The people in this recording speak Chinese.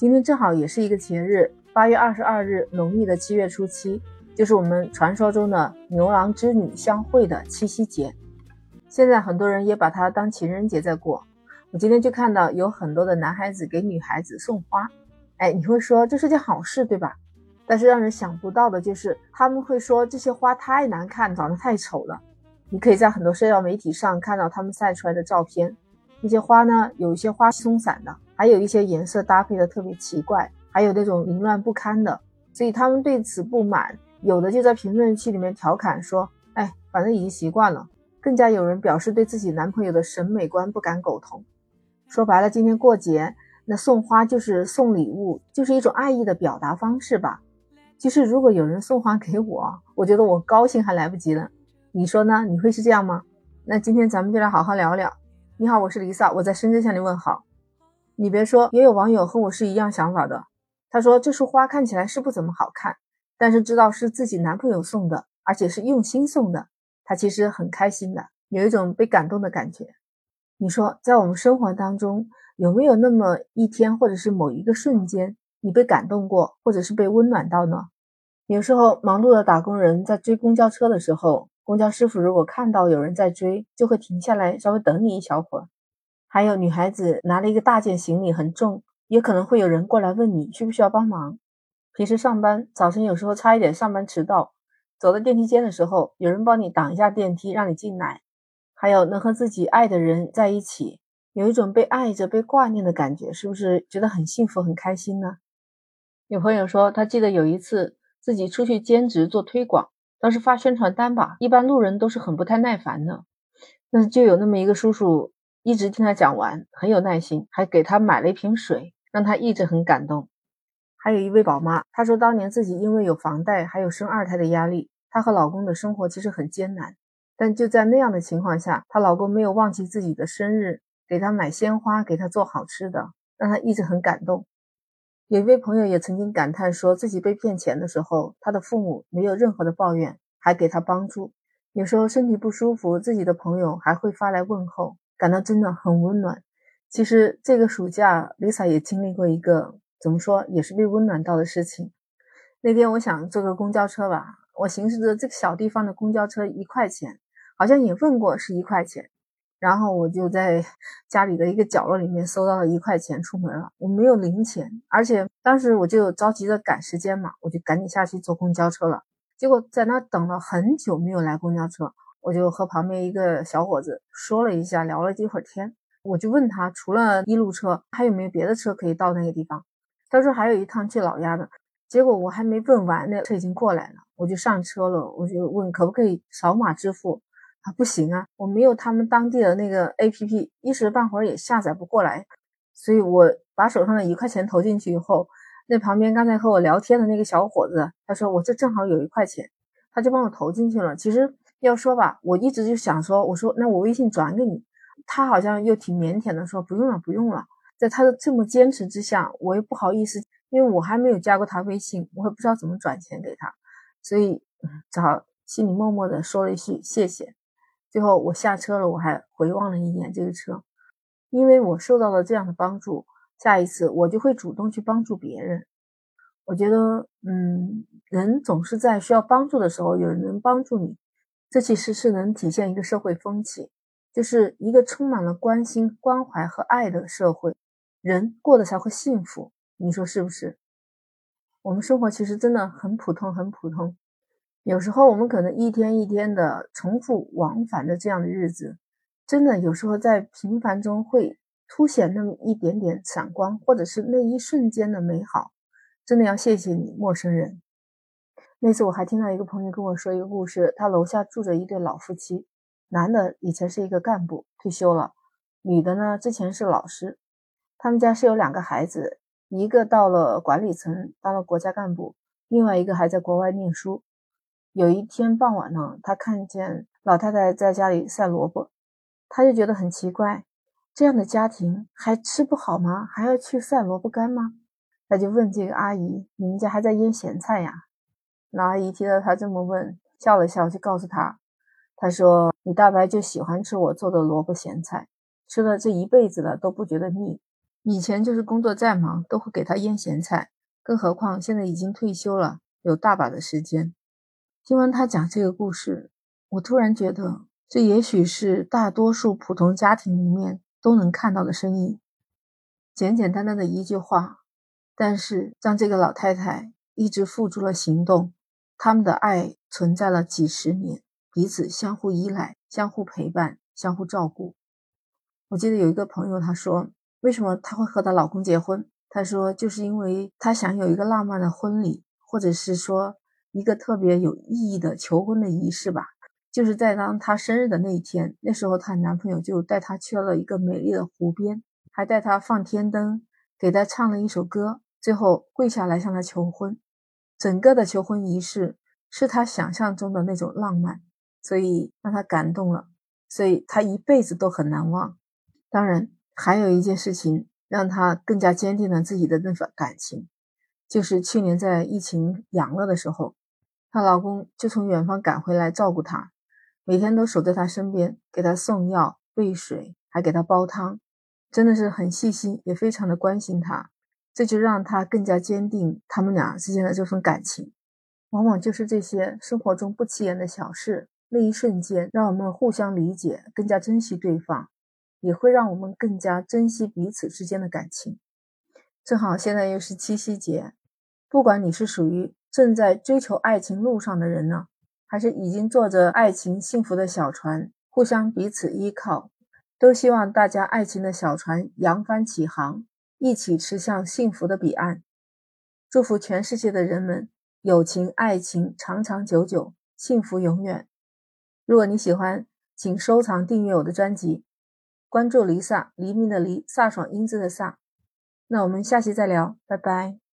今天正好也是一个节日，八月二十二日，农历的七月初七，就是我们传说中的牛郎织女相会的七夕节。现在很多人也把它当情人节在过。我今天就看到有很多的男孩子给女孩子送花，哎，你会说这是件好事，对吧？但是让人想不到的就是，他们会说这些花太难看，长得太丑了。你可以在很多社交媒体上看到他们晒出来的照片，那些花呢，有一些花松散的，还有一些颜色搭配的特别奇怪，还有那种凌乱不堪的。所以他们对此不满，有的就在评论区里面调侃说：“哎，反正已经习惯了。”更加有人表示对自己男朋友的审美观不敢苟同。说白了，今天过节，那送花就是送礼物，就是一种爱意的表达方式吧。其实，如果有人送花给我，我觉得我高兴还来不及呢。你说呢？你会是这样吗？那今天咱们就来好好聊聊。你好，我是 Lisa，我在深圳向你问好。你别说，也有网友和我是一样想法的。他说这束花看起来是不怎么好看，但是知道是自己男朋友送的，而且是用心送的，他其实很开心的，有一种被感动的感觉。你说，在我们生活当中，有没有那么一天，或者是某一个瞬间？你被感动过，或者是被温暖到呢？有时候忙碌的打工人在追公交车的时候，公交师傅如果看到有人在追，就会停下来稍微等你一小会儿。还有女孩子拿了一个大件行李很重，也可能会有人过来问你需不需要帮忙。平时上班早晨有时候差一点上班迟到，走到电梯间的时候，有人帮你挡一下电梯让你进来。还有能和自己爱的人在一起，有一种被爱着、被挂念的感觉，是不是觉得很幸福、很开心呢？有朋友说，他记得有一次自己出去兼职做推广，当时发宣传单吧，一般路人都是很不太耐烦的，那就有那么一个叔叔一直听他讲完，很有耐心，还给他买了一瓶水，让他一直很感动。还有一位宝妈，她说当年自己因为有房贷，还有生二胎的压力，她和老公的生活其实很艰难，但就在那样的情况下，她老公没有忘记自己的生日，给她买鲜花，给她做好吃的，让她一直很感动。有一位朋友也曾经感叹说，自己被骗钱的时候，他的父母没有任何的抱怨，还给他帮助。有时候身体不舒服，自己的朋友还会发来问候，感到真的很温暖。其实这个暑假，Lisa 也经历过一个怎么说，也是被温暖到的事情。那天我想坐个公交车吧，我寻思着这个小地方的公交车一块钱，好像也问过是一块钱。然后我就在 家里的一个角落里面搜到了一块钱，出门了。我没有零钱，而且当时我就着急的赶时间嘛，我就赶紧下去坐公交车了。结果在那等了很久没有来公交车，我就和旁边一个小伙子说了一下，聊了几会儿天。我就问他，除了一路车，还有没有别的车可以到那个地方？他说还有一趟去老家的。结果我还没问完，那车已经过来了，我就上车了，我就问可不可以扫码支付。啊，不行啊，我没有他们当地的那个 A P P，一时半会儿也下载不过来，所以我把手上的一块钱投进去以后，那旁边刚才和我聊天的那个小伙子，他说我这正好有一块钱，他就帮我投进去了。其实要说吧，我一直就想说，我说那我微信转给你，他好像又挺腼腆的说不用了不用了，在他的这么坚持之下，我又不好意思，因为我还没有加过他微信，我也不知道怎么转钱给他，所以只好心里默默的说了一句谢谢。最后我下车了，我还回望了一眼这个车，因为我受到了这样的帮助，下一次我就会主动去帮助别人。我觉得，嗯，人总是在需要帮助的时候有人能帮助你，这其实是能体现一个社会风气，就是一个充满了关心、关怀和爱的社会，人过得才会幸福。你说是不是？我们生活其实真的很普通，很普通。有时候我们可能一天一天的重复往返的这样的日子，真的有时候在平凡中会凸显那么一点点闪光，或者是那一瞬间的美好。真的要谢谢你，陌生人。那次我还听到一个朋友跟我说一个故事，他楼下住着一对老夫妻，男的以前是一个干部，退休了；女的呢之前是老师。他们家是有两个孩子，一个到了管理层当了国家干部，另外一个还在国外念书。有一天傍晚呢，他看见老太太在家里晒萝卜，他就觉得很奇怪，这样的家庭还吃不好吗？还要去晒萝卜干吗？他就问这个阿姨：“你们家还在腌咸菜呀？”老阿姨听到他这么问，笑了笑，就告诉他：“他说你大伯就喜欢吃我做的萝卜咸菜，吃了这一辈子了都不觉得腻。以前就是工作再忙都会给他腌咸菜，更何况现在已经退休了，有大把的时间。听完他讲这个故事，我突然觉得，这也许是大多数普通家庭里面都能看到的身影。简简单单的一句话，但是让这个老太太一直付诸了行动。他们的爱存在了几十年，彼此相互依赖、相互陪伴、相互照顾。我记得有一个朋友，她说：“为什么她会和她老公结婚？”她说：“就是因为她想有一个浪漫的婚礼，或者是说一个特别有意义的求婚的仪式吧。就是在当她生日的那一天，那时候她男朋友就带她去了一个美丽的湖边，还带她放天灯，给她唱了一首歌，最后跪下来向她求婚。”整个的求婚仪式是他想象中的那种浪漫，所以让他感动了，所以他一辈子都很难忘。当然，还有一件事情让他更加坚定了自己的那份感情，就是去年在疫情阳了的时候，她老公就从远方赶回来照顾她，每天都守在她身边，给她送药、喂水，还给她煲汤，真的是很细心，也非常的关心她。这就让他更加坚定他们俩之间的这份感情。往往就是这些生活中不起眼的小事，那一瞬间让我们互相理解，更加珍惜对方，也会让我们更加珍惜彼此之间的感情。正好现在又是七夕节，不管你是属于正在追求爱情路上的人呢，还是已经坐着爱情幸福的小船，互相彼此依靠，都希望大家爱情的小船扬帆起航。一起驰向幸福的彼岸，祝福全世界的人们友情、爱情长长久久，幸福永远。如果你喜欢，请收藏、订阅我的专辑，关注黎萨黎明的黎飒爽英姿的飒。那我们下期再聊，拜拜。